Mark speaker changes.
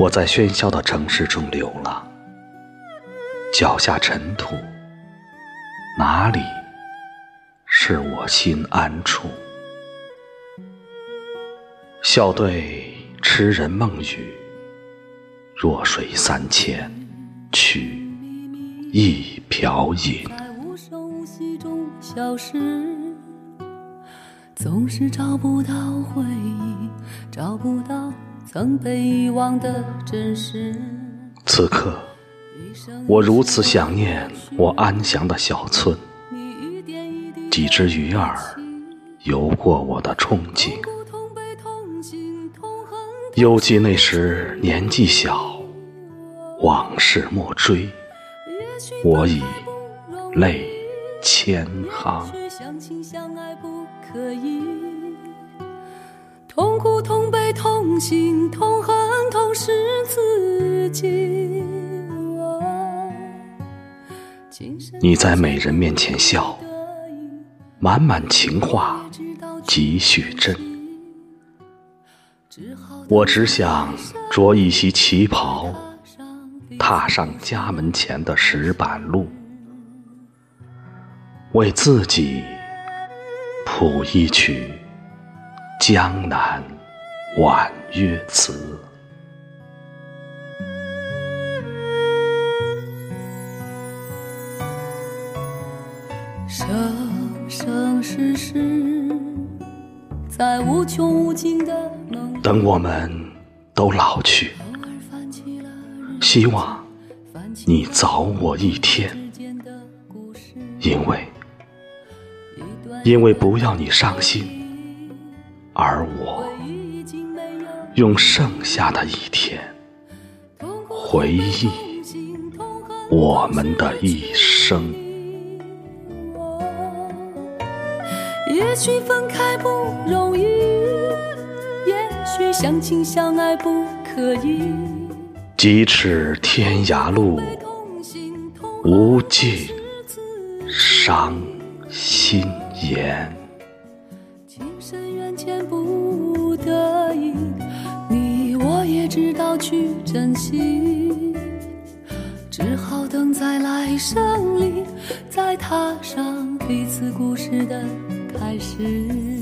Speaker 1: 我在喧嚣的城市中流浪，脚下尘土，哪里是我心安处？笑对痴人梦语，弱水三千，取一瓢饮。
Speaker 2: 在无声无息中消失，总是找不到回忆，找不到曾被遗忘的真实。
Speaker 1: 此刻，我如此想念我安详的小村，几只鱼儿游过我的憧憬。犹记那时年纪小，往事莫追，我已泪千行。
Speaker 2: 痛苦、痛悲、痛心、痛恨，痛是自己。
Speaker 1: 你在美人面前笑，满满情话
Speaker 2: 知道
Speaker 1: 几许真。
Speaker 2: 只好
Speaker 1: 我只想着一袭旗袍，踏上家门前的石板路，为自己谱一曲江南婉约词。
Speaker 2: 生生世世，在无穷无尽的
Speaker 1: 等我们都老去，希望你早我一天，因为因为不要你伤心，而我用剩下的一天回忆我们的一生。
Speaker 2: 也许分开不容易，也许相亲相爱不可以。
Speaker 1: 咫尺天涯路，无尽伤心言。
Speaker 2: 深缘浅不得已，你我也知道去珍惜，只好等在来生里，再踏上彼此故事的开始。